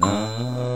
啊。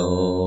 Oh.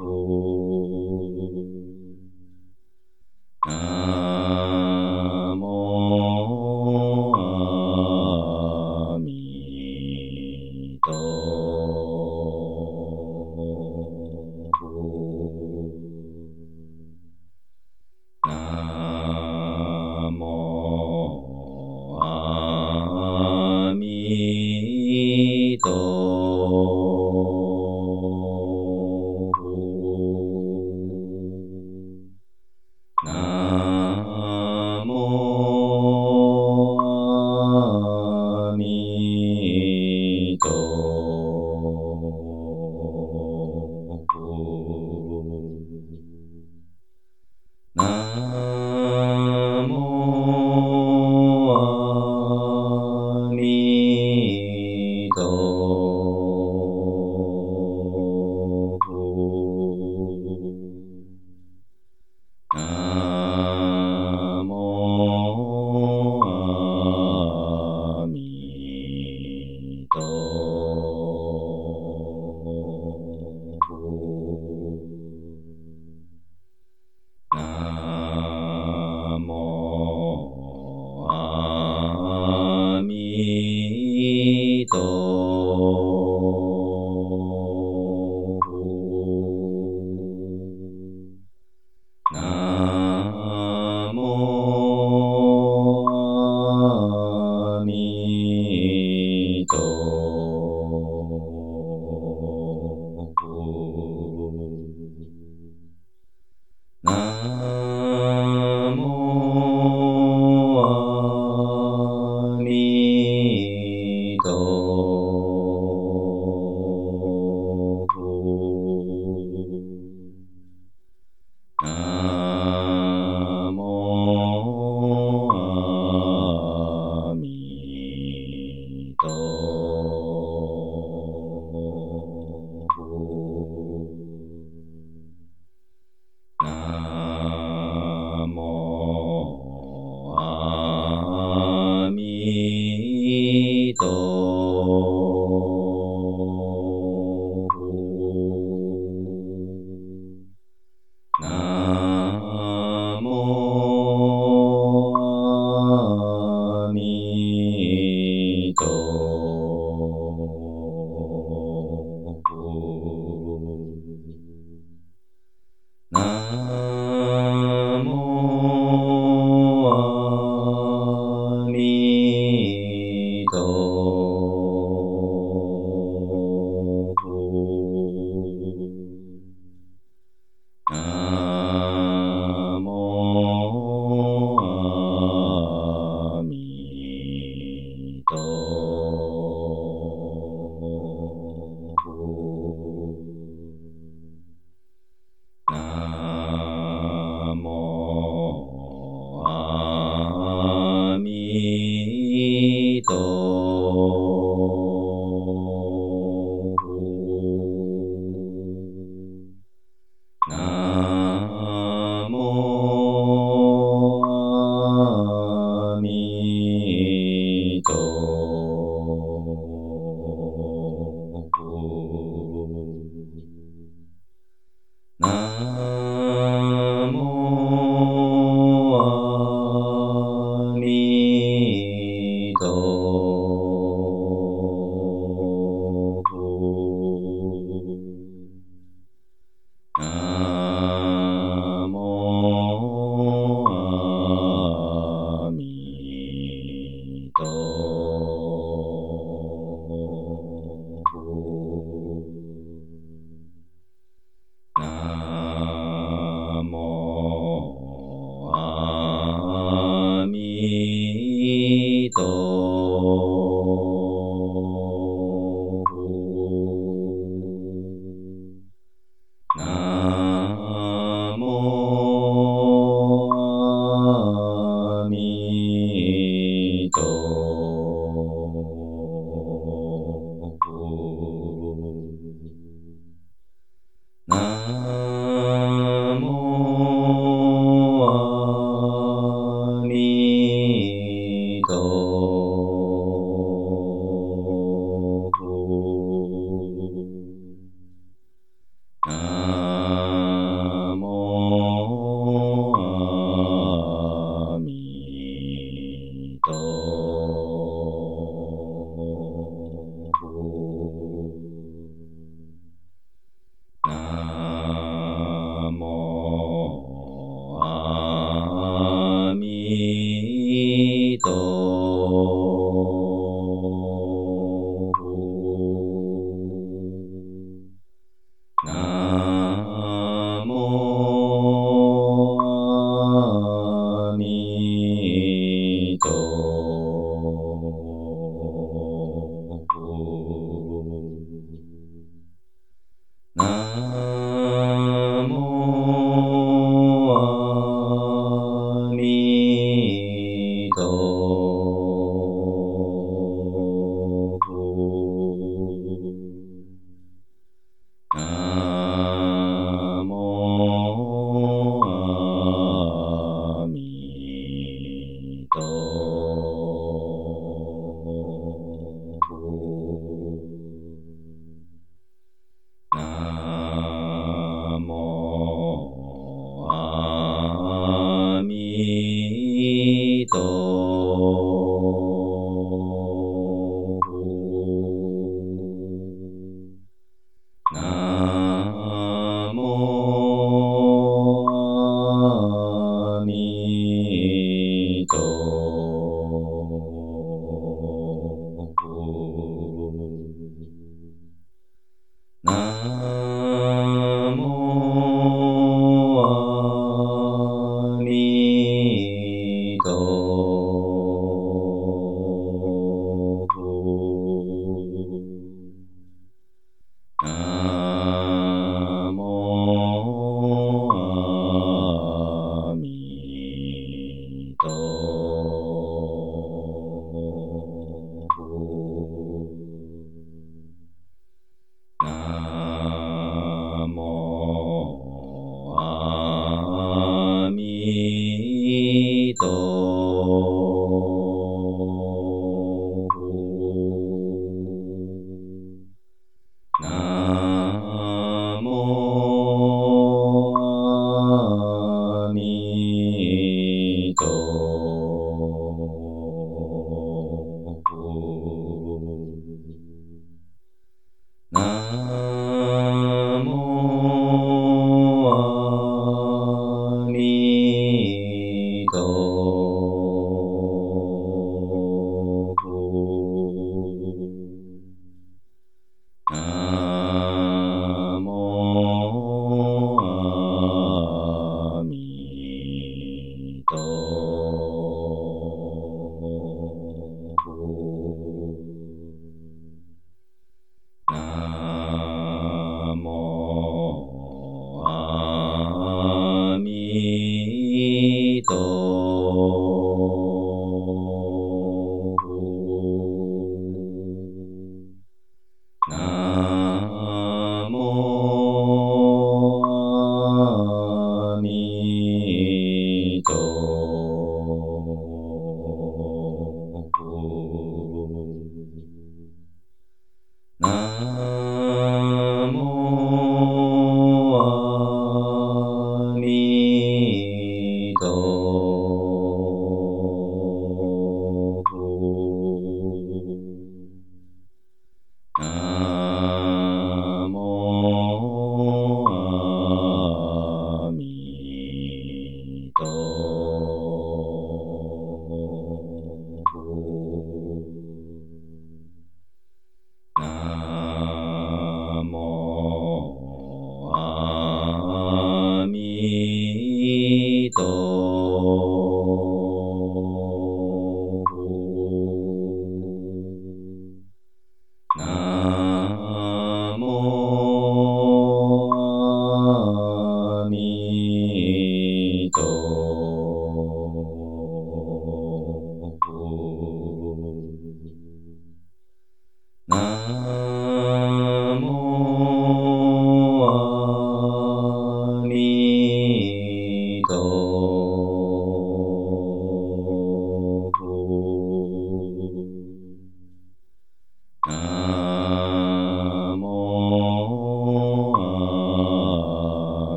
Oh.